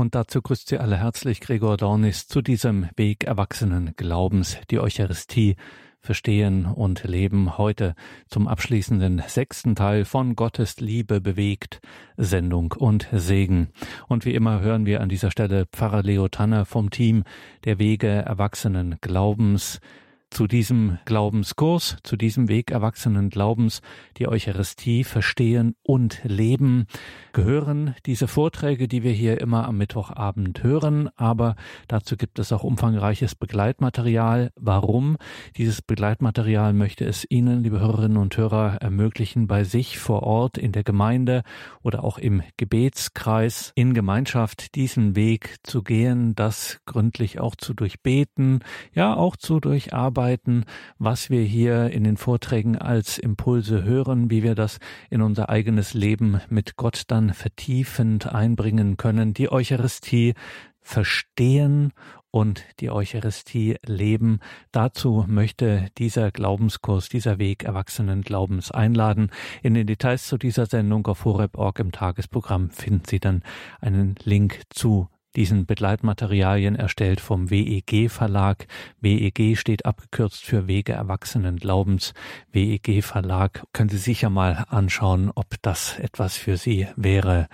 Und dazu grüßt Sie alle herzlich Gregor Dornis zu diesem Weg erwachsenen Glaubens, die Eucharistie verstehen und leben heute zum abschließenden sechsten Teil von Gottes Liebe bewegt, Sendung und Segen. Und wie immer hören wir an dieser Stelle Pfarrer Leo Tanner vom Team der Wege erwachsenen Glaubens, zu diesem Glaubenskurs, zu diesem Weg erwachsenen Glaubens, die Eucharistie verstehen und leben, gehören diese Vorträge, die wir hier immer am Mittwochabend hören, aber dazu gibt es auch umfangreiches Begleitmaterial. Warum? Dieses Begleitmaterial möchte es Ihnen, liebe Hörerinnen und Hörer, ermöglichen, bei sich vor Ort in der Gemeinde oder auch im Gebetskreis in Gemeinschaft diesen Weg zu gehen, das gründlich auch zu durchbeten, ja auch zu durcharbeiten, verarbeiten, was wir hier in den Vorträgen als Impulse hören, wie wir das in unser eigenes Leben mit Gott dann vertiefend einbringen können, die Eucharistie verstehen und die Eucharistie leben. Dazu möchte dieser Glaubenskurs, dieser Weg erwachsenen Glaubens einladen. In den Details zu dieser Sendung auf horeb.org im Tagesprogramm finden Sie dann einen Link zu diesen Begleitmaterialien erstellt vom WEG Verlag. WEG steht abgekürzt für Wege Erwachsenen Glaubens. WEG Verlag können Sie sicher mal anschauen, ob das etwas für Sie wäre.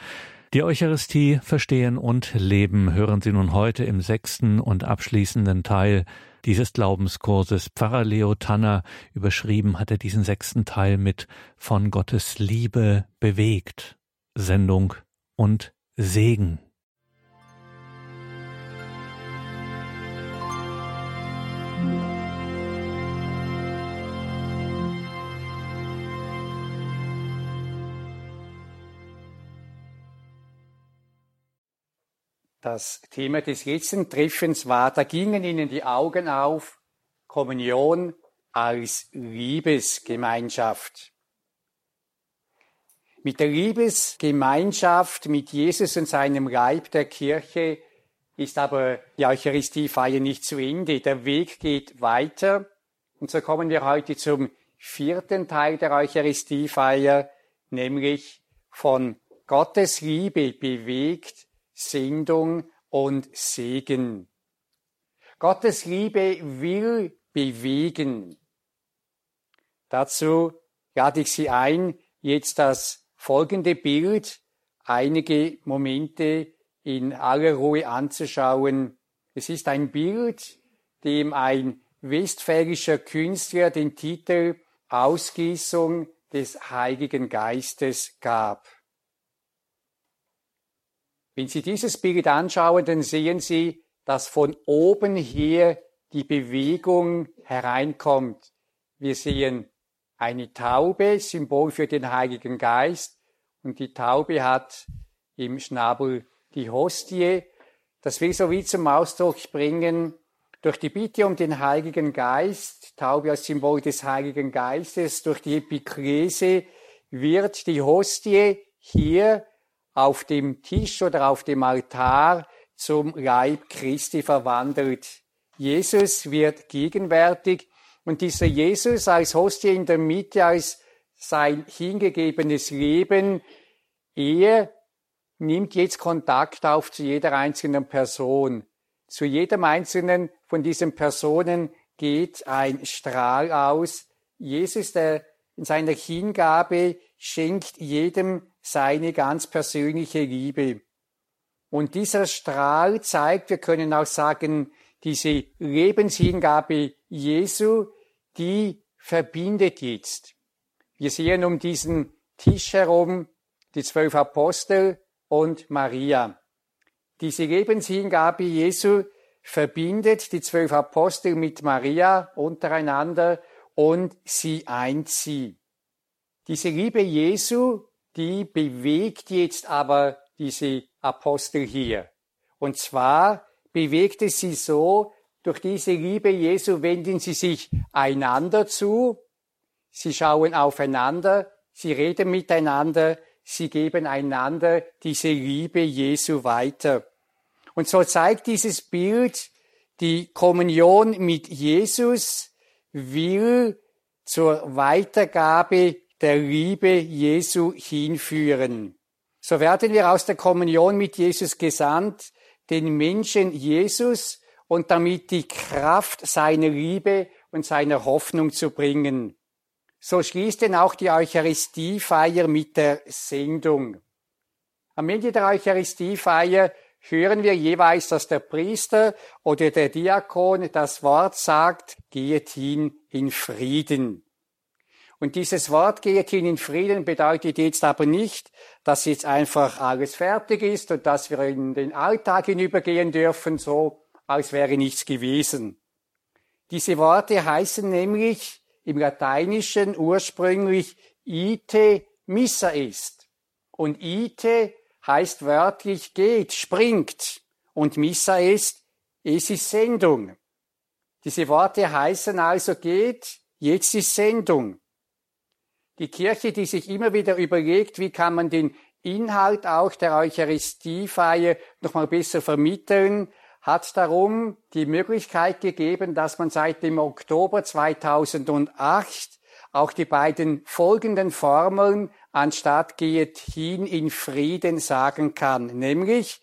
Die Eucharistie verstehen und leben hören Sie nun heute im sechsten und abschließenden Teil dieses Glaubenskurses. Pfarrer Leo Tanner überschrieben hat er diesen sechsten Teil mit von Gottes Liebe bewegt. Sendung und Segen. Das Thema des letzten Treffens war, da gingen ihnen die Augen auf, Kommunion als Liebesgemeinschaft. Mit der Liebesgemeinschaft mit Jesus und seinem Leib der Kirche ist aber die Eucharistiefeier nicht zu Ende. Der Weg geht weiter. Und so kommen wir heute zum vierten Teil der Eucharistiefeier, nämlich von Gottes Liebe bewegt Sendung und Segen. Gottes Liebe will bewegen. Dazu lade ich Sie ein, jetzt das folgende Bild einige Momente in aller Ruhe anzuschauen. Es ist ein Bild, dem ein westfälischer Künstler den Titel Ausgießung des Heiligen Geistes gab. Wenn Sie dieses Bild anschauen, dann sehen Sie, dass von oben hier die Bewegung hereinkommt. Wir sehen eine Taube, Symbol für den Heiligen Geist, und die Taube hat im Schnabel die Hostie. Das will so wie zum Ausdruck bringen, durch die Bitte um den Heiligen Geist, Taube als Symbol des Heiligen Geistes, durch die Epiklese wird die Hostie hier auf dem Tisch oder auf dem Altar zum Leib Christi verwandelt. Jesus wird gegenwärtig und dieser Jesus als Hostie in der Mitte, als sein hingegebenes Leben, er nimmt jetzt Kontakt auf zu jeder einzelnen Person. Zu jedem einzelnen von diesen Personen geht ein Strahl aus. Jesus, der in seiner Hingabe schenkt jedem seine ganz persönliche Liebe. Und dieser Strahl zeigt, wir können auch sagen, diese Lebenshingabe Jesu, die verbindet jetzt. Wir sehen um diesen Tisch herum die zwölf Apostel und Maria. Diese Lebenshingabe Jesu verbindet die zwölf Apostel mit Maria untereinander und sie eint sie. Diese Liebe Jesu, die bewegt jetzt aber diese Apostel hier. Und zwar bewegt es sie so, durch diese Liebe Jesu wenden sie sich einander zu, sie schauen aufeinander, sie reden miteinander, sie geben einander diese Liebe Jesu weiter. Und so zeigt dieses Bild die Kommunion mit Jesus will zur Weitergabe der Liebe Jesu hinführen. so werden wir aus der Kommunion mit Jesus gesandt, den Menschen Jesus und damit die Kraft seiner Liebe und seiner Hoffnung zu bringen. So schließt denn auch die Eucharistiefeier mit der Sendung. Am Ende der Eucharistiefeier hören wir jeweils, dass der Priester oder der Diakon das Wort sagt, geht hin in Frieden. Und dieses Wort geht hin in Frieden bedeutet jetzt aber nicht, dass jetzt einfach alles fertig ist und dass wir in den Alltag hinübergehen dürfen, so als wäre nichts gewesen. Diese Worte heißen nämlich im Lateinischen ursprünglich ite missa ist. Und ite heißt wörtlich geht, springt. Und missa ist, es ist Sendung. Diese Worte heißen also geht, jetzt ist Sendung. Die Kirche, die sich immer wieder überlegt, wie kann man den Inhalt auch der Eucharistiefeier nochmal besser vermitteln, hat darum die Möglichkeit gegeben, dass man seit dem Oktober 2008 auch die beiden folgenden Formeln anstatt geht hin in Frieden sagen kann, nämlich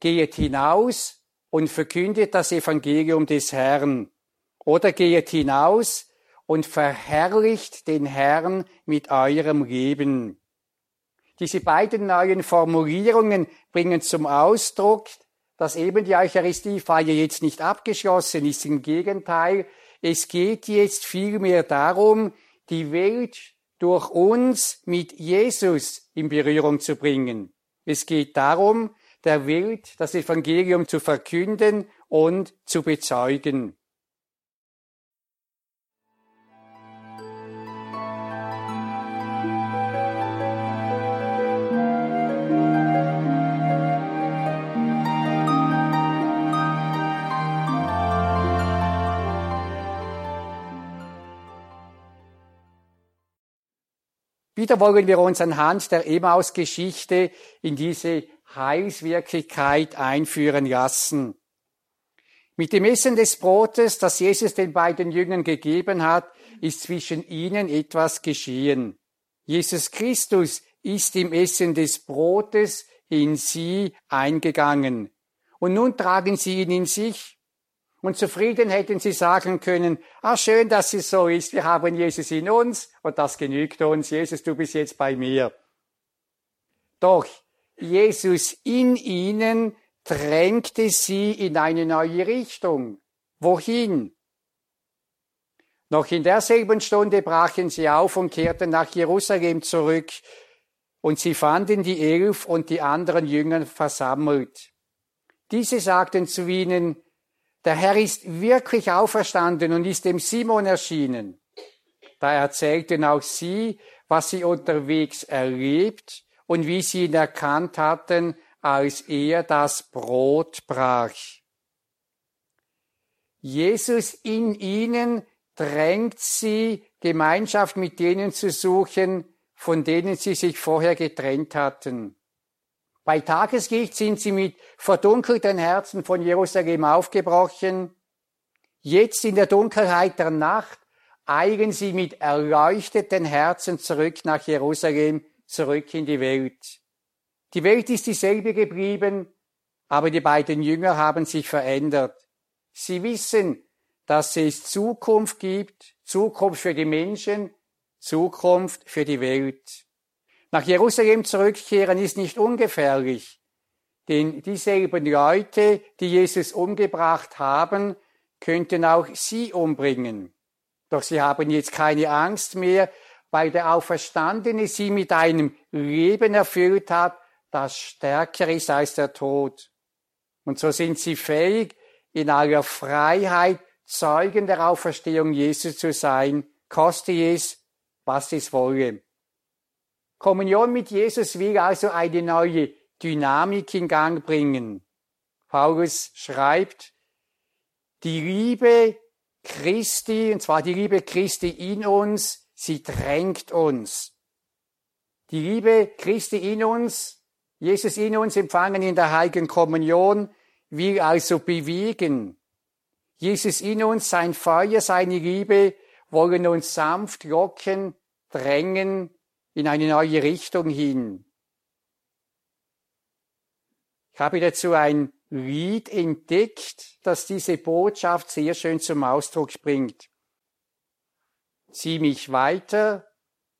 geht hinaus und verkündet das Evangelium des Herrn oder geht hinaus und verherrlicht den Herrn mit eurem Leben. Diese beiden neuen Formulierungen bringen zum Ausdruck, dass eben die Eucharistiefeier jetzt nicht abgeschlossen ist. Im Gegenteil, es geht jetzt vielmehr darum, die Welt durch uns mit Jesus in Berührung zu bringen. Es geht darum, der Welt das Evangelium zu verkünden und zu bezeugen. Wieder wollen wir uns anhand der Emaus-Geschichte in diese Heilswirklichkeit einführen lassen. Mit dem Essen des Brotes, das Jesus den beiden Jüngern gegeben hat, ist zwischen ihnen etwas geschehen. Jesus Christus ist im Essen des Brotes in sie eingegangen. Und nun tragen sie ihn in sich und zufrieden hätten sie sagen können, ah, schön, dass es so ist, wir haben Jesus in uns und das genügt uns. Jesus, du bist jetzt bei mir. Doch Jesus in ihnen drängte sie in eine neue Richtung. Wohin? Noch in derselben Stunde brachen sie auf und kehrten nach Jerusalem zurück, und sie fanden die Elf und die anderen Jünger versammelt. Diese sagten zu ihnen, der Herr ist wirklich auferstanden und ist dem Simon erschienen. Da erzählten auch sie, was sie unterwegs erlebt und wie sie ihn erkannt hatten, als er das Brot brach. Jesus in ihnen drängt sie, Gemeinschaft mit denen zu suchen, von denen sie sich vorher getrennt hatten. Bei Tageslicht sind sie mit verdunkelten Herzen von Jerusalem aufgebrochen. Jetzt in der Dunkelheit der Nacht eilen sie mit erleuchteten Herzen zurück nach Jerusalem, zurück in die Welt. Die Welt ist dieselbe geblieben, aber die beiden Jünger haben sich verändert. Sie wissen, dass es Zukunft gibt, Zukunft für die Menschen, Zukunft für die Welt. Nach Jerusalem zurückkehren ist nicht ungefährlich, denn dieselben Leute, die Jesus umgebracht haben, könnten auch sie umbringen. Doch sie haben jetzt keine Angst mehr, weil der Auferstandene sie mit einem Leben erfüllt hat, das stärker ist als der Tod. Und so sind sie fähig, in aller Freiheit Zeugen der Auferstehung Jesu zu sein, koste es, was es wolle. Kommunion mit Jesus will also eine neue Dynamik in Gang bringen. Paulus schreibt, die Liebe Christi, und zwar die Liebe Christi in uns, sie drängt uns. Die Liebe Christi in uns, Jesus in uns empfangen in der Heiligen Kommunion, will also bewegen. Jesus in uns, sein Feuer, seine Liebe wollen uns sanft locken, drängen, in eine neue Richtung hin. Ich habe dazu ein Lied entdeckt, das diese Botschaft sehr schön zum Ausdruck bringt. Zieh mich weiter,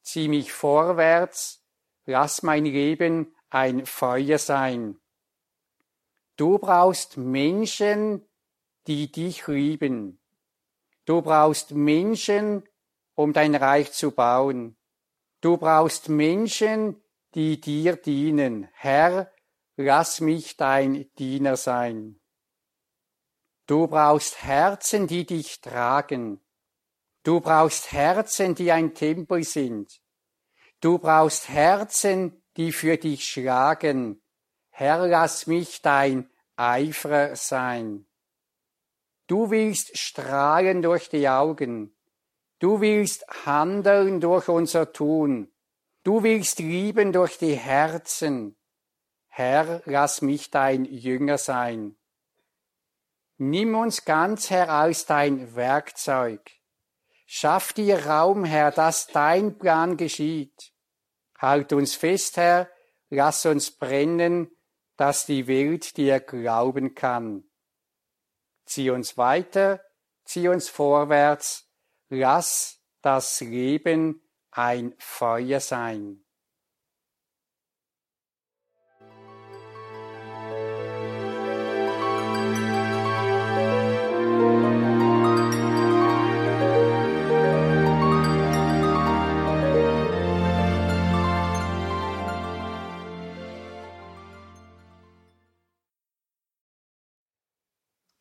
zieh mich vorwärts, lass mein Leben ein Feuer sein. Du brauchst Menschen, die dich lieben. Du brauchst Menschen, um dein Reich zu bauen. Du brauchst Menschen, die dir dienen. Herr, lass mich dein Diener sein. Du brauchst Herzen, die dich tragen. Du brauchst Herzen, die ein Tempel sind. Du brauchst Herzen, die für dich schlagen. Herr, lass mich dein Eiferer sein. Du willst strahlen durch die Augen. Du willst handeln durch unser Tun. Du willst lieben durch die Herzen. Herr, lass mich dein Jünger sein. Nimm uns ganz heraus dein Werkzeug. Schaff dir Raum, Herr, dass dein Plan geschieht. Halt uns fest, Herr, lass uns brennen, dass die Welt dir glauben kann. Zieh uns weiter, zieh uns vorwärts, lass das Leben ein Feuer sein.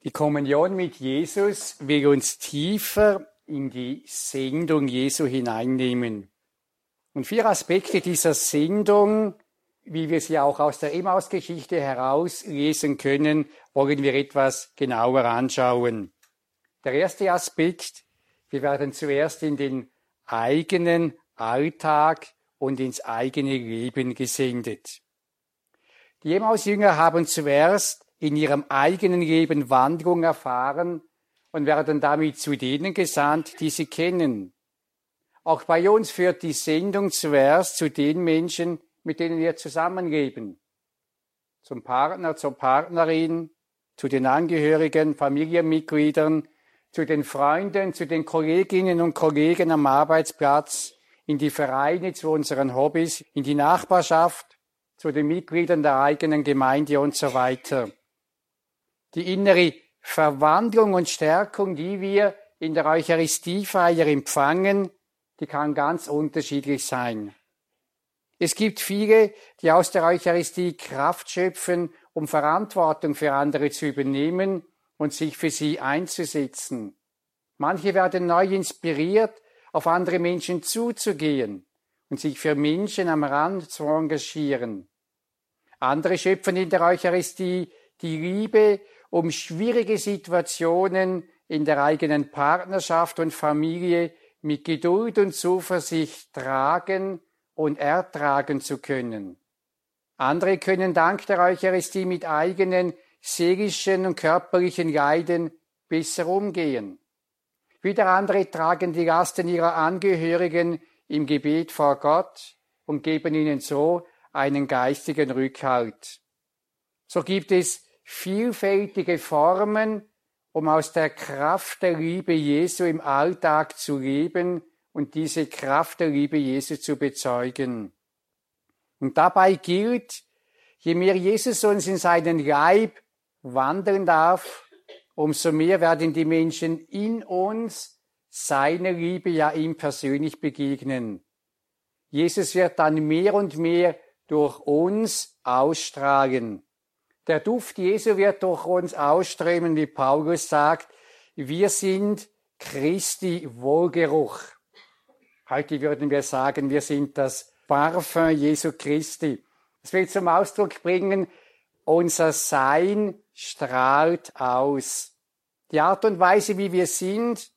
Die Kommunion mit Jesus will uns tiefer in die Sendung Jesu hineinnehmen. Und vier Aspekte dieser Sendung, wie wir sie auch aus der Emmaus-Geschichte herauslesen können, wollen wir etwas genauer anschauen. Der erste Aspekt, wir werden zuerst in den eigenen Alltag und ins eigene Leben gesendet. Die Emmaus-Jünger haben zuerst in ihrem eigenen Leben Wandlung erfahren und werden damit zu denen gesandt, die sie kennen. Auch bei uns führt die Sendung zuerst zu den Menschen, mit denen wir zusammenleben. Zum Partner, zur Partnerin, zu den Angehörigen, Familienmitgliedern, zu den Freunden, zu den Kolleginnen und Kollegen am Arbeitsplatz, in die Vereine, zu unseren Hobbys, in die Nachbarschaft, zu den Mitgliedern der eigenen Gemeinde und so weiter. Die innere Verwandlung und Stärkung, die wir in der Eucharistiefeier empfangen, die kann ganz unterschiedlich sein. Es gibt viele, die aus der Eucharistie Kraft schöpfen, um Verantwortung für andere zu übernehmen und sich für sie einzusetzen. Manche werden neu inspiriert, auf andere Menschen zuzugehen und sich für Menschen am Rand zu engagieren. Andere schöpfen in der Eucharistie die Liebe um schwierige Situationen in der eigenen Partnerschaft und Familie mit Geduld und Zuversicht tragen und ertragen zu können. Andere können dank der Eucharistie mit eigenen seelischen und körperlichen Leiden besser umgehen. Wieder andere tragen die Lasten ihrer Angehörigen im Gebet vor Gott und geben ihnen so einen geistigen Rückhalt. So gibt es vielfältige Formen, um aus der Kraft der Liebe Jesu im Alltag zu leben und diese Kraft der Liebe Jesu zu bezeugen. Und dabei gilt, je mehr Jesus uns in seinen Leib wandeln darf, umso mehr werden die Menschen in uns seiner Liebe ja ihm persönlich begegnen. Jesus wird dann mehr und mehr durch uns ausstrahlen. Der Duft Jesu wird durch uns ausströmen, wie Paulus sagt. Wir sind Christi Wohlgeruch. Heute würden wir sagen, wir sind das Parfum Jesu Christi. Das will zum Ausdruck bringen, unser Sein strahlt aus. Die Art und Weise, wie wir sind,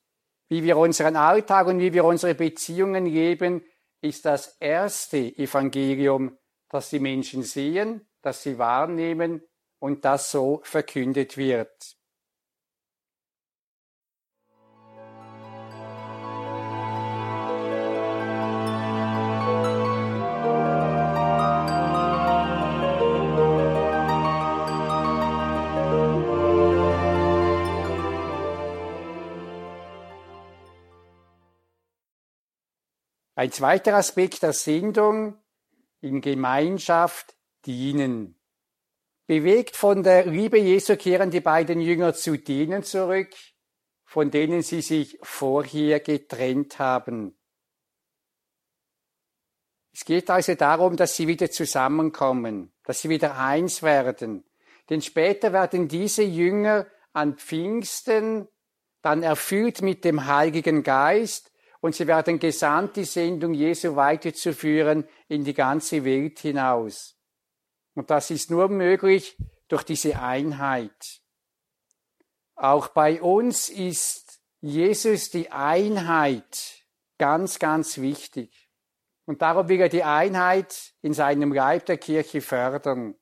wie wir unseren Alltag und wie wir unsere Beziehungen leben, ist das erste Evangelium, das die Menschen sehen, das sie wahrnehmen und das so verkündet wird. Ein zweiter Aspekt der Sendung in Gemeinschaft dienen. Bewegt von der Liebe Jesu kehren die beiden Jünger zu denen zurück, von denen sie sich vorher getrennt haben. Es geht also darum, dass sie wieder zusammenkommen, dass sie wieder eins werden. Denn später werden diese Jünger an Pfingsten dann erfüllt mit dem Heiligen Geist und sie werden gesandt, die Sendung Jesu weiterzuführen in die ganze Welt hinaus. Und das ist nur möglich durch diese Einheit. Auch bei uns ist Jesus die Einheit ganz, ganz wichtig. Und darum will er die Einheit in seinem Leib der Kirche fördern.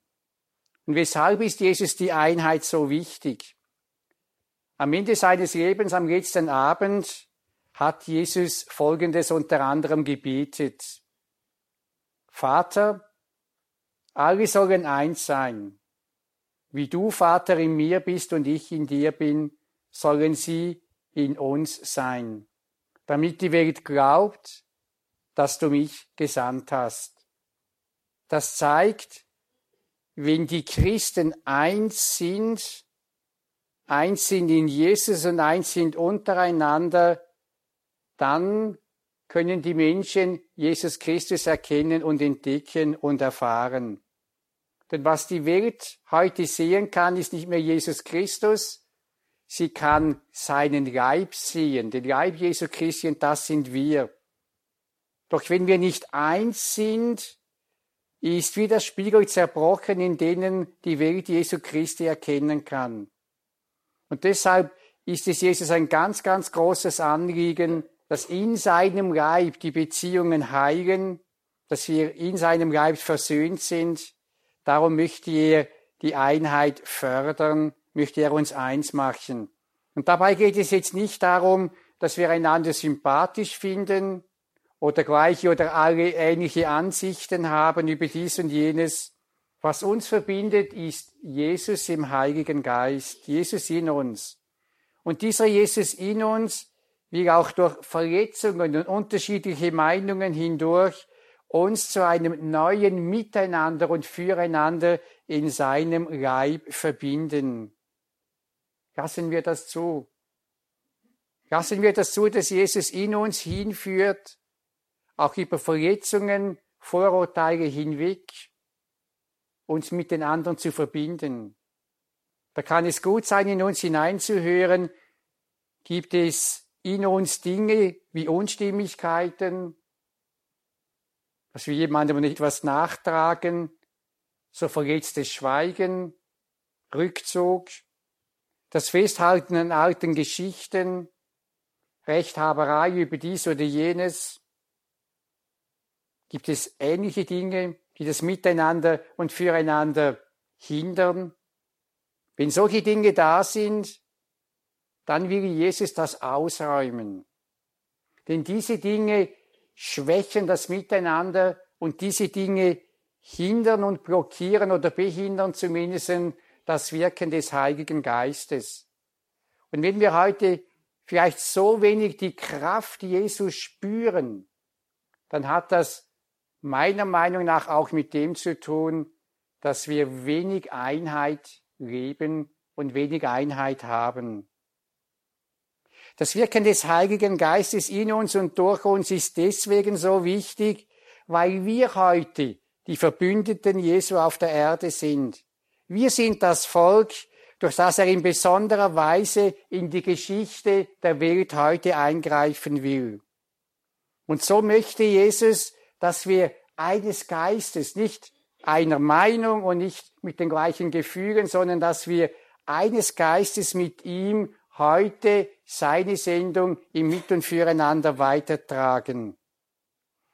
Und weshalb ist Jesus die Einheit so wichtig? Am Ende seines Lebens, am letzten Abend, hat Jesus Folgendes unter anderem gebetet. Vater, alle sollen eins sein. Wie du, Vater, in mir bist und ich in dir bin, sollen sie in uns sein, damit die Welt glaubt, dass du mich gesandt hast. Das zeigt, wenn die Christen eins sind, eins sind in Jesus und eins sind untereinander, dann können die Menschen Jesus Christus erkennen und entdecken und erfahren. Denn was die Welt heute sehen kann, ist nicht mehr Jesus Christus. Sie kann seinen Leib sehen, den Leib Jesu Christi, das sind wir. Doch wenn wir nicht eins sind, ist wie der Spiegel zerbrochen, in denen die Welt Jesu Christi erkennen kann. Und deshalb ist es Jesus ein ganz, ganz großes Anliegen, dass in seinem Leib die Beziehungen heilen, dass wir in seinem Leib versöhnt sind, Darum möchte er die Einheit fördern, möchte er uns eins machen. Und dabei geht es jetzt nicht darum, dass wir einander sympathisch finden oder gleiche oder alle ähnliche Ansichten haben über dies und jenes. Was uns verbindet, ist Jesus im Heiligen Geist, Jesus in uns. Und dieser Jesus in uns will auch durch Verletzungen und unterschiedliche Meinungen hindurch uns zu einem neuen Miteinander und Füreinander in seinem Leib verbinden. Lassen wir das zu. Lassen wir das zu, dass Jesus in uns hinführt, auch über Verletzungen, Vorurteile hinweg, uns mit den anderen zu verbinden. Da kann es gut sein, in uns hineinzuhören, gibt es in uns Dinge wie Unstimmigkeiten, dass wir jemandem nicht etwas nachtragen, so verletztes Schweigen, Rückzug, das Festhalten an alten Geschichten, Rechthaberei über dies oder jenes. Gibt es ähnliche Dinge, die das Miteinander und Füreinander hindern? Wenn solche Dinge da sind, dann will Jesus das ausräumen. Denn diese Dinge schwächen das Miteinander und diese Dinge hindern und blockieren oder behindern zumindest das Wirken des Heiligen Geistes. Und wenn wir heute vielleicht so wenig die Kraft Jesus spüren, dann hat das meiner Meinung nach auch mit dem zu tun, dass wir wenig Einheit leben und wenig Einheit haben. Das Wirken des Heiligen Geistes in uns und durch uns ist deswegen so wichtig, weil wir heute die Verbündeten Jesu auf der Erde sind. Wir sind das Volk, durch das er in besonderer Weise in die Geschichte der Welt heute eingreifen will. Und so möchte Jesus, dass wir eines Geistes, nicht einer Meinung und nicht mit den gleichen Gefühlen, sondern dass wir eines Geistes mit ihm heute seine Sendung im Mit- und Füreinander weitertragen.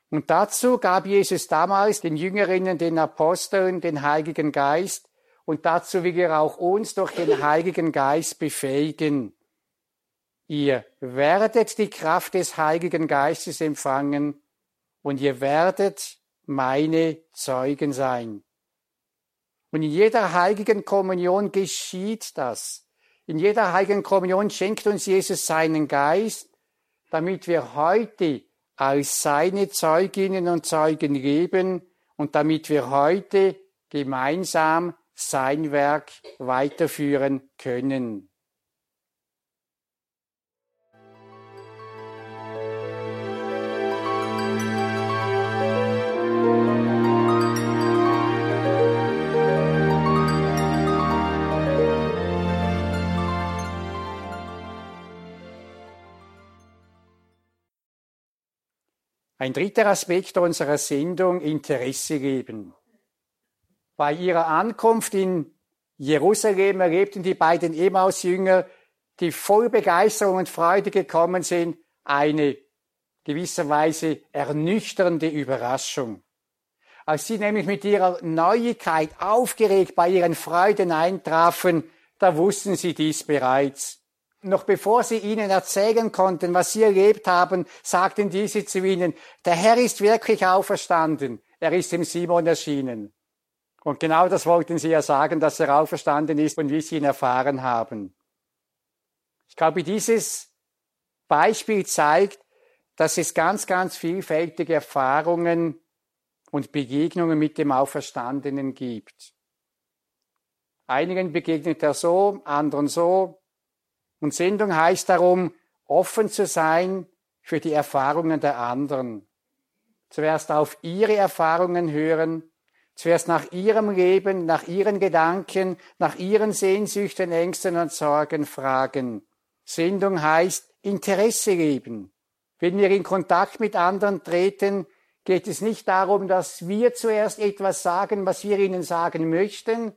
Und dazu gab Jesus damals den Jüngerinnen, den Aposteln, den Heiligen Geist und dazu will er auch uns durch den Heiligen Geist befähigen. Ihr werdet die Kraft des Heiligen Geistes empfangen und ihr werdet meine Zeugen sein. Und in jeder heiligen Kommunion geschieht das. In jeder heiligen Kommunion schenkt uns Jesus seinen Geist, damit wir heute als seine Zeuginnen und Zeugen leben und damit wir heute gemeinsam sein Werk weiterführen können. Ein dritter Aspekt unserer Sendung, Interesse geben. Bei ihrer Ankunft in Jerusalem erlebten die beiden Emmaus-Jünger, die voll Begeisterung und Freude gekommen sind, eine gewisserweise ernüchternde Überraschung. Als sie nämlich mit ihrer Neuigkeit aufgeregt bei ihren Freuden eintrafen, da wussten sie dies bereits. Noch bevor sie ihnen erzählen konnten, was sie erlebt haben, sagten diese zu ihnen, der Herr ist wirklich auferstanden. Er ist dem Simon erschienen. Und genau das wollten sie ja sagen, dass er auferstanden ist und wie sie ihn erfahren haben. Ich glaube, dieses Beispiel zeigt, dass es ganz, ganz vielfältige Erfahrungen und Begegnungen mit dem Auferstandenen gibt. Einigen begegnet er so, anderen so, und Sendung heißt darum, offen zu sein für die Erfahrungen der anderen. Zuerst auf ihre Erfahrungen hören, zuerst nach ihrem Leben, nach ihren Gedanken, nach ihren Sehnsüchten, Ängsten und Sorgen fragen. Sendung heißt Interesse geben. Wenn wir in Kontakt mit anderen treten, geht es nicht darum, dass wir zuerst etwas sagen, was wir ihnen sagen möchten,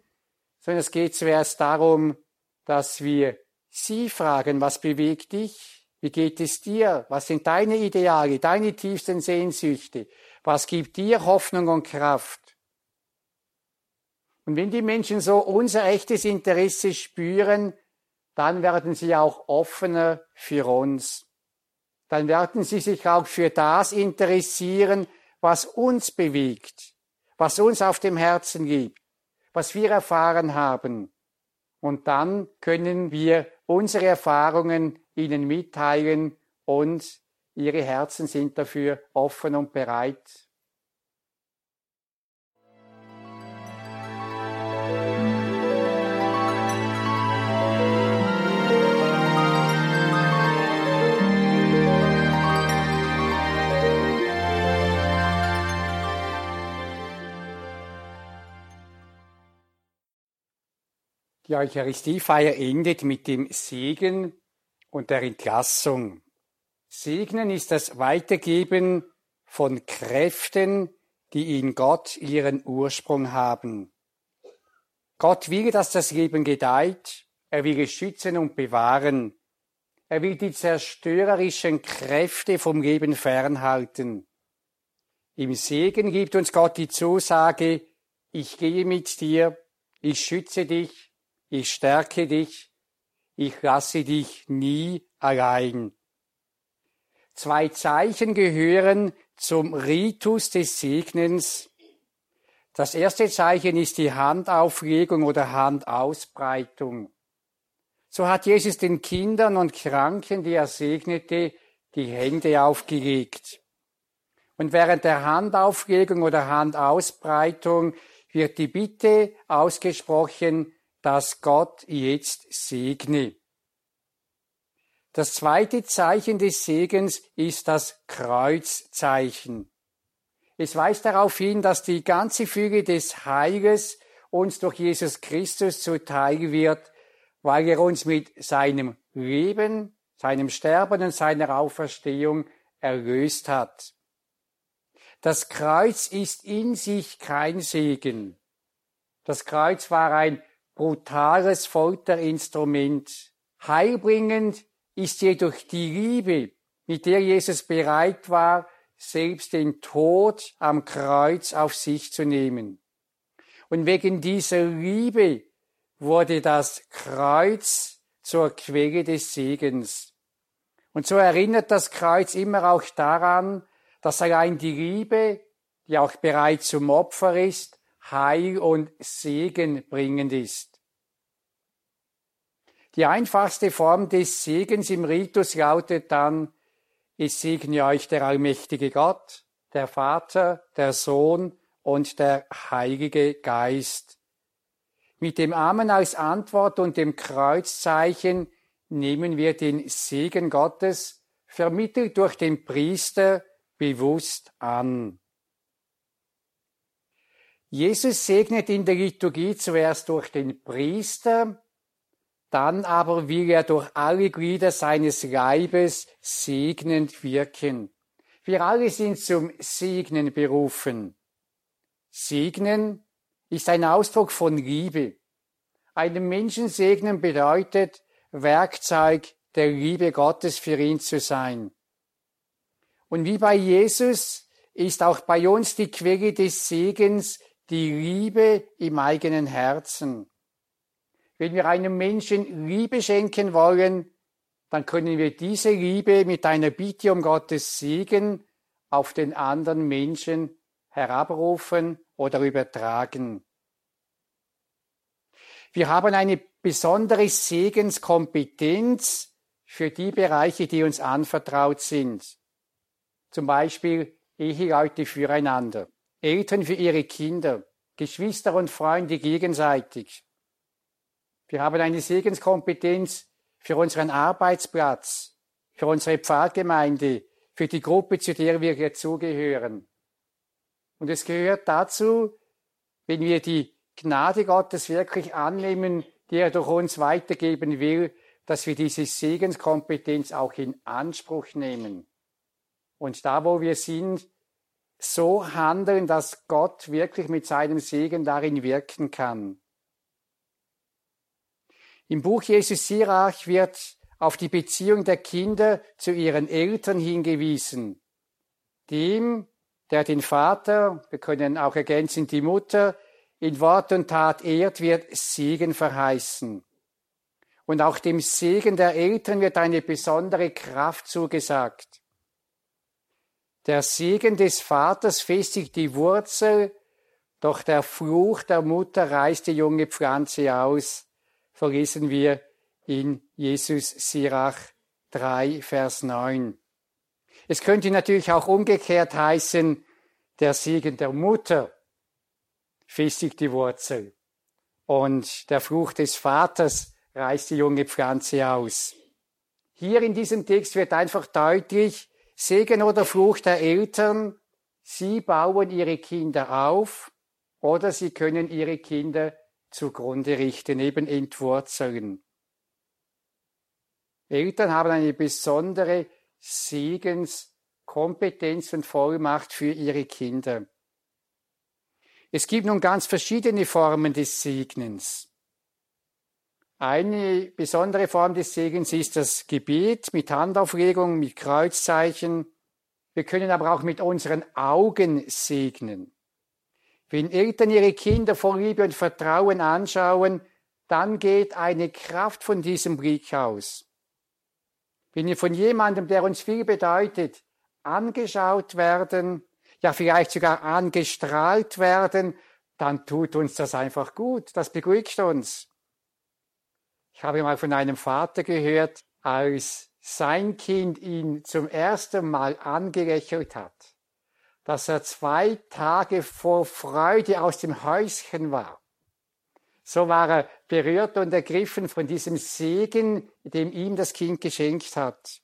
sondern es geht zuerst darum, dass wir Sie fragen, was bewegt dich? Wie geht es dir? Was sind deine Ideale, deine tiefsten Sehnsüchte? Was gibt dir Hoffnung und Kraft? Und wenn die Menschen so unser echtes Interesse spüren, dann werden sie auch offener für uns. Dann werden sie sich auch für das interessieren, was uns bewegt, was uns auf dem Herzen gibt, was wir erfahren haben. Und dann können wir unsere Erfahrungen ihnen mitteilen und ihre Herzen sind dafür offen und bereit. Die Eucharistiefeier endet mit dem Segen und der Entlassung. Segnen ist das Weitergeben von Kräften, die in Gott ihren Ursprung haben. Gott will, dass das Leben gedeiht, er will es schützen und bewahren. Er will die zerstörerischen Kräfte vom Leben fernhalten. Im Segen gibt uns Gott die Zusage, ich gehe mit dir, ich schütze dich, ich stärke dich, ich lasse dich nie allein. Zwei Zeichen gehören zum Ritus des Segnens. Das erste Zeichen ist die Handauflegung oder Handausbreitung. So hat Jesus den Kindern und Kranken, die er segnete, die Hände aufgelegt. Und während der Handauflegung oder Handausbreitung wird die Bitte ausgesprochen, dass Gott jetzt segne. Das zweite Zeichen des Segens ist das Kreuzzeichen. Es weist darauf hin, dass die ganze Füge des Heiles uns durch Jesus Christus zuteil wird, weil er uns mit seinem Leben, seinem Sterben und seiner Auferstehung erlöst hat. Das Kreuz ist in sich kein Segen. Das Kreuz war ein brutales Folterinstrument. Heilbringend ist jedoch die Liebe, mit der Jesus bereit war, selbst den Tod am Kreuz auf sich zu nehmen. Und wegen dieser Liebe wurde das Kreuz zur Quelle des Segens. Und so erinnert das Kreuz immer auch daran, dass allein die Liebe, die auch bereit zum Opfer ist, heil und Segen bringend ist. Die einfachste Form des Segens im Ritus lautet dann, Ich segne euch der allmächtige Gott, der Vater, der Sohn und der Heilige Geist. Mit dem Amen als Antwort und dem Kreuzzeichen nehmen wir den Segen Gottes, vermittelt durch den Priester, bewusst an. Jesus segnet in der Liturgie zuerst durch den Priester, dann aber will er durch alle Glieder seines Leibes segnend wirken. Wir alle sind zum Segnen berufen. Segnen ist ein Ausdruck von Liebe. Einem Menschen segnen bedeutet, Werkzeug der Liebe Gottes für ihn zu sein. Und wie bei Jesus ist auch bei uns die Quelle des Segens die Liebe im eigenen Herzen. Wenn wir einem Menschen Liebe schenken wollen, dann können wir diese Liebe mit einer Bitte um Gottes Segen auf den anderen Menschen herabrufen oder übertragen. Wir haben eine besondere Segenskompetenz für die Bereiche, die uns anvertraut sind. Zum Beispiel Eheleute füreinander. Eltern für ihre Kinder, Geschwister und Freunde gegenseitig. Wir haben eine Segenskompetenz für unseren Arbeitsplatz, für unsere Pfarrgemeinde, für die Gruppe, zu der wir hier zugehören. Und es gehört dazu, wenn wir die Gnade Gottes wirklich annehmen, die er durch uns weitergeben will, dass wir diese Segenskompetenz auch in Anspruch nehmen. Und da, wo wir sind, so handeln, dass Gott wirklich mit seinem Segen darin wirken kann. Im Buch Jesus Sirach wird auf die Beziehung der Kinder zu ihren Eltern hingewiesen. Dem, der den Vater, wir können auch ergänzen die Mutter, in Wort und Tat ehrt, wird Segen verheißen. Und auch dem Segen der Eltern wird eine besondere Kraft zugesagt. Der Segen des Vaters festigt die Wurzel, doch der Fluch der Mutter reißt die junge Pflanze aus. So wir in Jesus Sirach 3, Vers 9. Es könnte natürlich auch umgekehrt heißen, der Segen der Mutter festigt die Wurzel und der Fluch des Vaters reißt die junge Pflanze aus. Hier in diesem Text wird einfach deutlich, Segen oder Fluch der Eltern, sie bauen ihre Kinder auf oder sie können ihre Kinder zugrunde richten, eben entwurzeln. Eltern haben eine besondere Segenskompetenz und Vollmacht für ihre Kinder. Es gibt nun ganz verschiedene Formen des Segnens. Eine besondere Form des Segens ist das Gebet mit Handauflegung, mit Kreuzzeichen. Wir können aber auch mit unseren Augen segnen. Wenn Eltern ihre Kinder vor Liebe und Vertrauen anschauen, dann geht eine Kraft von diesem Blick aus. Wenn wir von jemandem, der uns viel bedeutet, angeschaut werden, ja vielleicht sogar angestrahlt werden, dann tut uns das einfach gut, das beruhigt uns. Ich habe mal von einem Vater gehört, als sein Kind ihn zum ersten Mal angelächelt hat, dass er zwei Tage vor Freude aus dem Häuschen war. So war er berührt und ergriffen von diesem Segen, dem ihm das Kind geschenkt hat.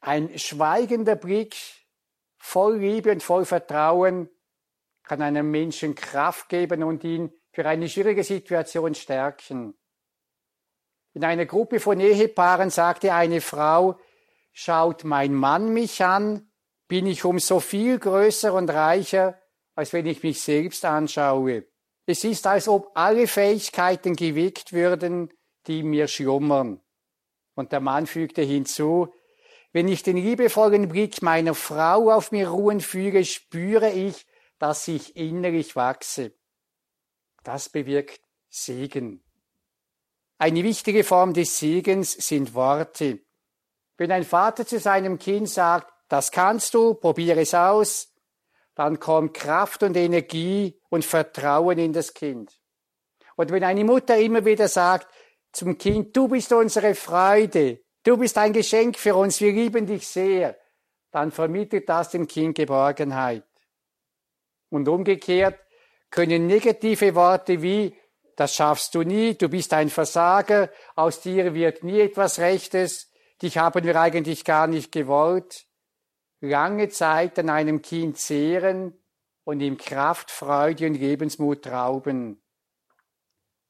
Ein schweigender Blick voll Liebe und voll Vertrauen kann einem Menschen Kraft geben und ihn für eine schwierige Situation stärken. In einer Gruppe von Ehepaaren sagte eine Frau, schaut mein Mann mich an, bin ich um so viel größer und reicher, als wenn ich mich selbst anschaue. Es ist, als ob alle Fähigkeiten geweckt würden, die mir schlummern. Und der Mann fügte hinzu, wenn ich den liebevollen Blick meiner Frau auf mir ruhen füge, spüre ich, dass ich innerlich wachse. Das bewirkt Segen. Eine wichtige Form des Segens sind Worte. Wenn ein Vater zu seinem Kind sagt, das kannst du, probiere es aus, dann kommt Kraft und Energie und Vertrauen in das Kind. Und wenn eine Mutter immer wieder sagt zum Kind, du bist unsere Freude, Du bist ein Geschenk für uns, wir lieben dich sehr. Dann vermittelt das dem Kind Geborgenheit. Und umgekehrt können negative Worte wie das schaffst du nie, du bist ein Versager, aus dir wird nie etwas Rechtes, dich haben wir eigentlich gar nicht gewollt, lange Zeit an einem Kind zehren und ihm Kraft, Freude und Lebensmut rauben.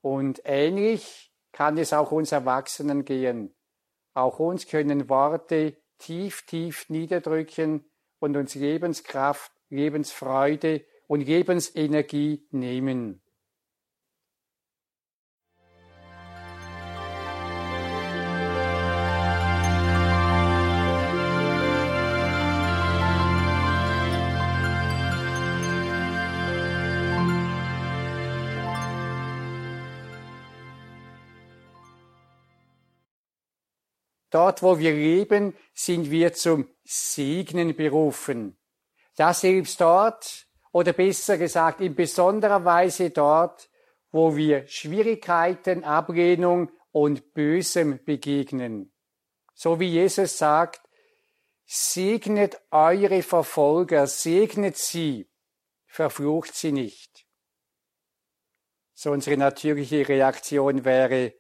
Und ähnlich kann es auch uns Erwachsenen gehen. Auch uns können Worte tief, tief niederdrücken und uns Lebenskraft, Lebensfreude und Lebensenergie nehmen. Dort, wo wir leben, sind wir zum Segnen berufen. Das selbst dort, oder besser gesagt in besonderer Weise dort, wo wir Schwierigkeiten, Ablehnung und Bösem begegnen. So wie Jesus sagt, segnet eure Verfolger, segnet sie, verflucht sie nicht. So unsere natürliche Reaktion wäre,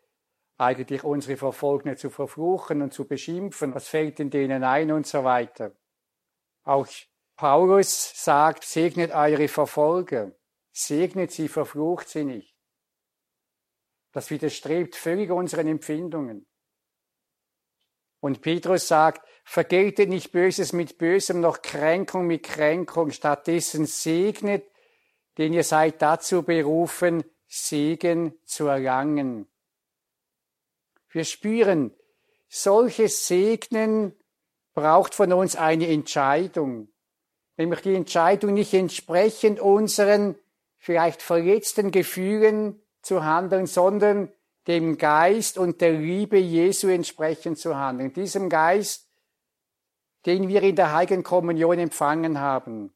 eigentlich unsere Verfolgten zu verfluchen und zu beschimpfen, was fällt in denen ein und so weiter. Auch Paulus sagt, segnet eure Verfolger, segnet sie, verflucht sie nicht. Das widerstrebt völlig unseren Empfindungen. Und Petrus sagt, vergeltet nicht Böses mit Bösem, noch Kränkung mit Kränkung, stattdessen segnet, denn ihr seid dazu berufen, Segen zu erlangen. Wir spüren, solches Segnen braucht von uns eine Entscheidung. Nämlich die Entscheidung nicht entsprechend unseren vielleicht verletzten Gefühlen zu handeln, sondern dem Geist und der Liebe Jesu entsprechend zu handeln. Diesem Geist, den wir in der Heiligen Kommunion empfangen haben.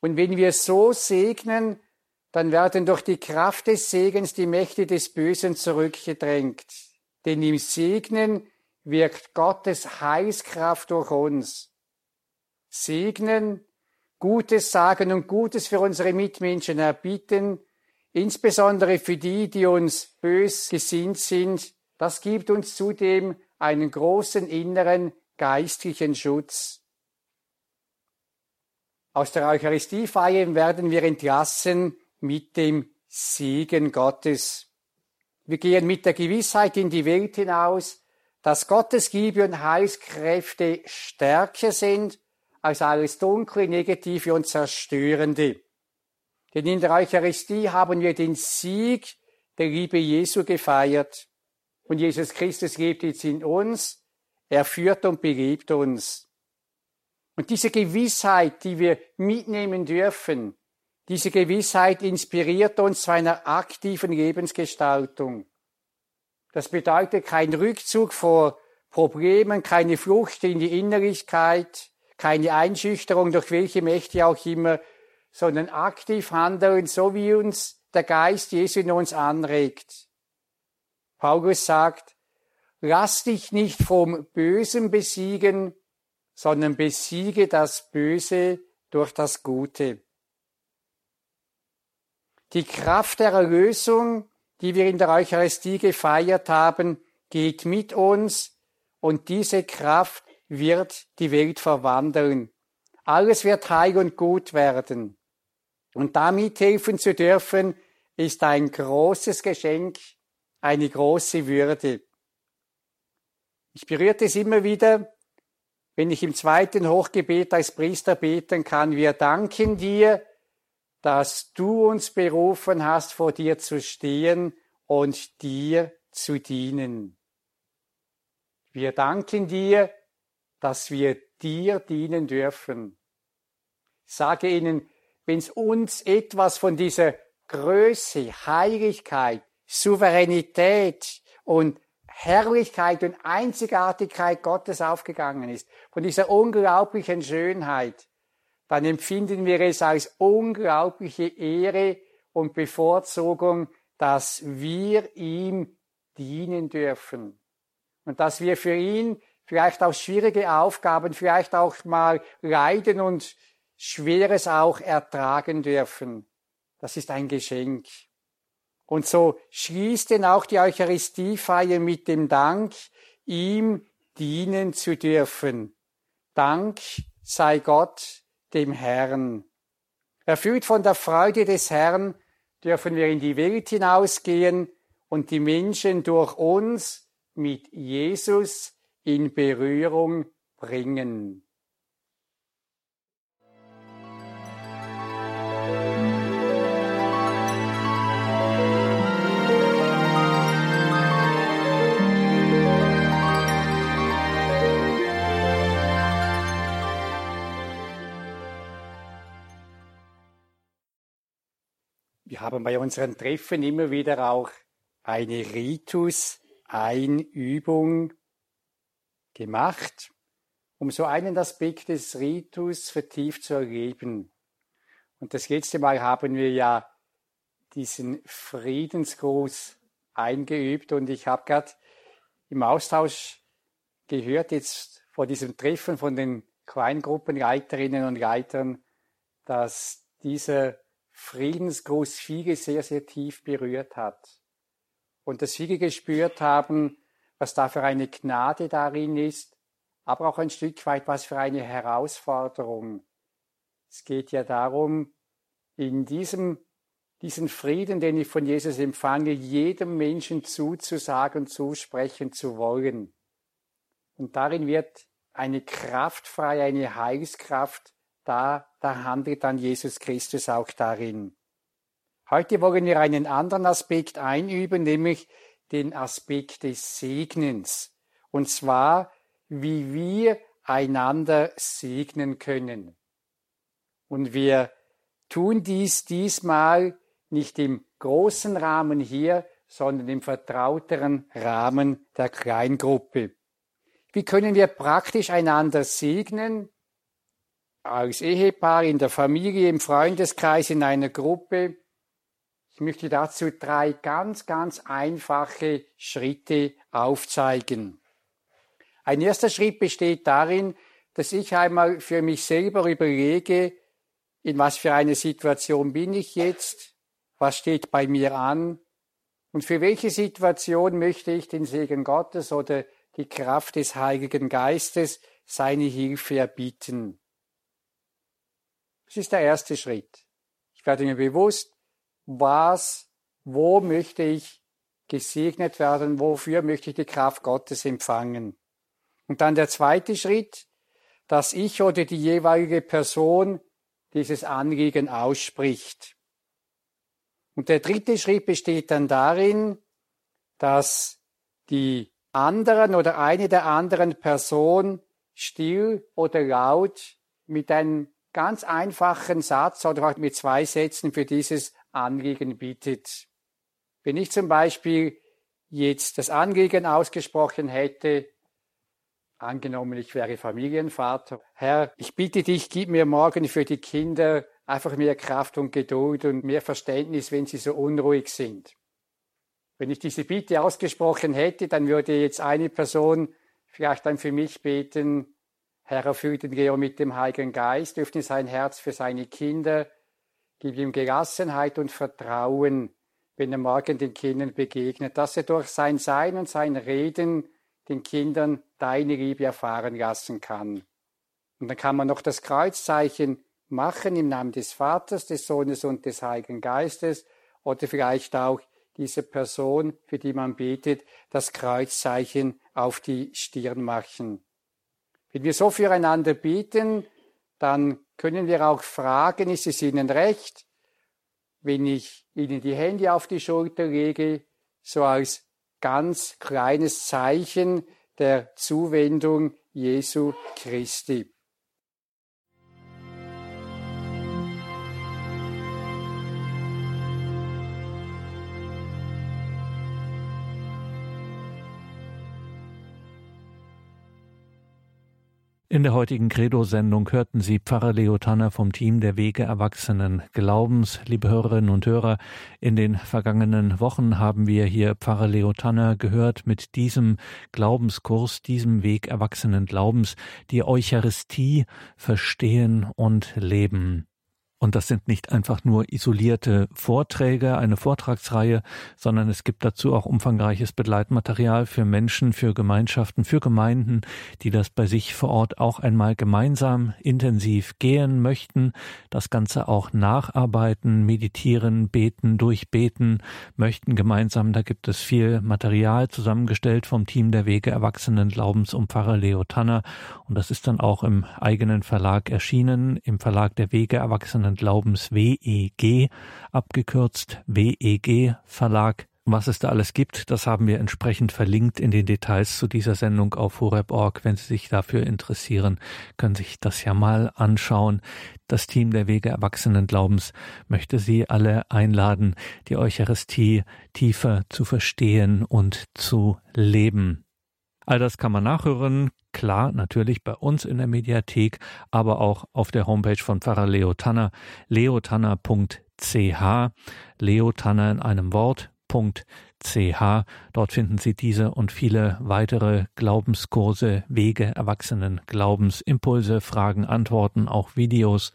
Und wenn wir so segnen, dann werden durch die Kraft des Segens die Mächte des Bösen zurückgedrängt. Denn im Segnen wirkt Gottes Heilskraft durch uns. Segnen, Gutes sagen und Gutes für unsere Mitmenschen erbitten, insbesondere für die, die uns bös gesinnt sind, das gibt uns zudem einen großen inneren geistlichen Schutz. Aus der Eucharistiefeier werden wir entlassen mit dem Segen Gottes. Wir gehen mit der Gewissheit in die Welt hinaus, dass Gottes Liebe und Heilskräfte stärker sind als alles Dunkle, Negative und Zerstörende. Denn in der Eucharistie haben wir den Sieg der Liebe Jesu gefeiert. Und Jesus Christus lebt jetzt in uns. Er führt und belebt uns. Und diese Gewissheit, die wir mitnehmen dürfen, diese Gewissheit inspiriert uns zu einer aktiven Lebensgestaltung. Das bedeutet kein Rückzug vor Problemen, keine Flucht in die Innerlichkeit, keine Einschüchterung durch welche Mächte auch immer, sondern aktiv handeln, so wie uns der Geist Jesu in uns anregt. Paulus sagt, lass dich nicht vom Bösen besiegen, sondern besiege das Böse durch das Gute. Die Kraft der Erlösung, die wir in der Eucharistie gefeiert haben, geht mit uns und diese Kraft wird die Welt verwandeln. Alles wird heil und gut werden. Und damit helfen zu dürfen, ist ein großes Geschenk, eine große Würde. Ich berührt es immer wieder, wenn ich im zweiten Hochgebet als Priester beten kann. Wir danken dir, dass du uns berufen hast, vor dir zu stehen und dir zu dienen. Wir danken dir, dass wir dir dienen dürfen. Ich sage Ihnen, wenn es uns etwas von dieser Größe, Heiligkeit, Souveränität und Herrlichkeit und Einzigartigkeit Gottes aufgegangen ist, von dieser unglaublichen Schönheit, dann empfinden wir es als unglaubliche Ehre und Bevorzugung, dass wir ihm dienen dürfen. und dass wir für ihn vielleicht auch schwierige Aufgaben, vielleicht auch mal Leiden und Schweres auch ertragen dürfen. Das ist ein Geschenk. Und so schließt denn auch die Eucharistiefeier mit dem Dank, ihm dienen zu dürfen. Dank sei Gott dem Herrn. Erfüllt von der Freude des Herrn dürfen wir in die Welt hinausgehen und die Menschen durch uns mit Jesus in Berührung bringen. Wir haben bei unseren Treffen immer wieder auch eine Ritus-Einübung gemacht, um so einen Aspekt des Ritus vertieft zu erleben. Und das letzte Mal haben wir ja diesen Friedensgruß eingeübt und ich habe gerade im Austausch gehört jetzt vor diesem Treffen von den Kleingruppenleiterinnen und Leitern, dass dieser Friedensgruß viele sehr, sehr tief berührt hat. Und dass viele gespürt haben, was da für eine Gnade darin ist, aber auch ein Stück weit, was für eine Herausforderung. Es geht ja darum, in diesem, diesen Frieden, den ich von Jesus empfange, jedem Menschen zuzusagen, zusprechen zu wollen. Und darin wird eine Kraft frei, eine Heilskraft da, da handelt dann Jesus Christus auch darin. Heute wollen wir einen anderen Aspekt einüben, nämlich den Aspekt des Segnens. Und zwar, wie wir einander segnen können. Und wir tun dies diesmal nicht im großen Rahmen hier, sondern im vertrauteren Rahmen der Kleingruppe. Wie können wir praktisch einander segnen? als Ehepaar, in der Familie, im Freundeskreis, in einer Gruppe. Ich möchte dazu drei ganz, ganz einfache Schritte aufzeigen. Ein erster Schritt besteht darin, dass ich einmal für mich selber überlege, in was für eine Situation bin ich jetzt, was steht bei mir an und für welche Situation möchte ich den Segen Gottes oder die Kraft des Heiligen Geistes seine Hilfe erbitten. Das ist der erste Schritt. Ich werde mir bewusst, was, wo möchte ich gesegnet werden, wofür möchte ich die Kraft Gottes empfangen. Und dann der zweite Schritt, dass ich oder die jeweilige Person dieses Anliegen ausspricht. Und der dritte Schritt besteht dann darin, dass die anderen oder eine der anderen Person still oder laut mit einem ganz einfachen Satz oder mit zwei Sätzen für dieses Anliegen bietet. Wenn ich zum Beispiel jetzt das Anliegen ausgesprochen hätte, angenommen ich wäre Familienvater, Herr, ich bitte dich, gib mir morgen für die Kinder einfach mehr Kraft und Geduld und mehr Verständnis, wenn sie so unruhig sind. Wenn ich diese Bitte ausgesprochen hätte, dann würde jetzt eine Person vielleicht dann für mich beten, Herr, erfülle den Geo mit dem Heiligen Geist, öffne sein Herz für seine Kinder, gib ihm Gelassenheit und Vertrauen, wenn er morgen den Kindern begegnet, dass er durch sein Sein und sein Reden den Kindern deine Liebe erfahren lassen kann. Und dann kann man noch das Kreuzzeichen machen im Namen des Vaters, des Sohnes und des Heiligen Geistes oder vielleicht auch diese Person, für die man betet, das Kreuzzeichen auf die Stirn machen. Wenn wir so füreinander beten, dann können wir auch fragen, ist es Ihnen recht, wenn ich Ihnen die Hände auf die Schulter lege, so als ganz kleines Zeichen der Zuwendung Jesu Christi. In der heutigen Credo-Sendung hörten Sie Pfarrer Leo Tanner vom Team der Wege Erwachsenen Glaubens. Liebe Hörerinnen und Hörer, in den vergangenen Wochen haben wir hier Pfarrer Leo Tanner gehört mit diesem Glaubenskurs, diesem Weg Erwachsenen Glaubens, die Eucharistie verstehen und leben. Und das sind nicht einfach nur isolierte Vorträge, eine Vortragsreihe, sondern es gibt dazu auch umfangreiches Begleitmaterial für Menschen, für Gemeinschaften, für Gemeinden, die das bei sich vor Ort auch einmal gemeinsam intensiv gehen möchten, das Ganze auch nacharbeiten, meditieren, beten, durchbeten möchten gemeinsam. Da gibt es viel Material zusammengestellt vom Team der Wege Erwachsenen Glaubens um Pfarrer Leo Tanner. Und das ist dann auch im eigenen Verlag erschienen, im Verlag der Wege Erwachsenen Erwachsenen Glaubens WEG, abgekürzt WEG Verlag. Was es da alles gibt, das haben wir entsprechend verlinkt in den Details zu dieser Sendung auf horeb.org. Wenn Sie sich dafür interessieren, können Sie sich das ja mal anschauen. Das Team der Wege Erwachsenen Glaubens möchte Sie alle einladen, die Eucharistie tiefer zu verstehen und zu leben. All das kann man nachhören, klar, natürlich bei uns in der Mediathek, aber auch auf der Homepage von Pfarrer Leo Tanner, leotanner.ch, Leo Tanner in einem Wort, .ch. Dort finden Sie diese und viele weitere Glaubenskurse, Wege erwachsenen Glaubens, Impulse, Fragen, Antworten, auch Videos,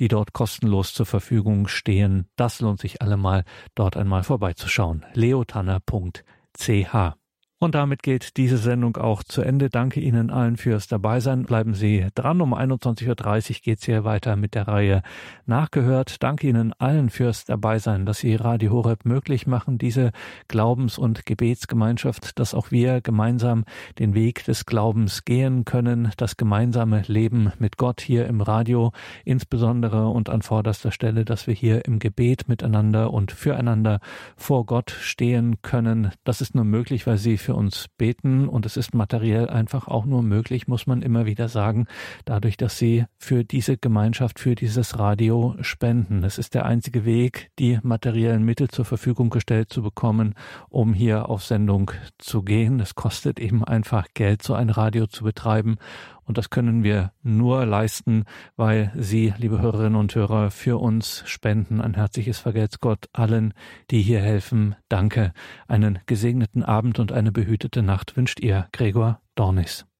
die dort kostenlos zur Verfügung stehen. Das lohnt sich allemal, dort einmal vorbeizuschauen. leotanner.ch und damit geht diese Sendung auch zu Ende. Danke Ihnen allen fürs Dabeisein. Bleiben Sie dran. Um 21.30 Uhr geht es hier weiter mit der Reihe Nachgehört. Danke Ihnen allen fürs Dabeisein, dass Sie Radio Horeb möglich machen, diese Glaubens- und Gebetsgemeinschaft, dass auch wir gemeinsam den Weg des Glaubens gehen können, das gemeinsame Leben mit Gott hier im Radio, insbesondere und an vorderster Stelle, dass wir hier im Gebet miteinander und füreinander vor Gott stehen können. Das ist nur möglich, weil Sie für uns beten und es ist materiell einfach auch nur möglich, muss man immer wieder sagen, dadurch, dass sie für diese Gemeinschaft, für dieses Radio spenden. Es ist der einzige Weg, die materiellen Mittel zur Verfügung gestellt zu bekommen, um hier auf Sendung zu gehen. Es kostet eben einfach Geld, so ein Radio zu betreiben und das können wir nur leisten, weil Sie, liebe Hörerinnen und Hörer, für uns spenden. Ein herzliches Vergelt's Gott allen, die hier helfen. Danke. Einen gesegneten Abend und eine behütete Nacht wünscht ihr, Gregor Dornis.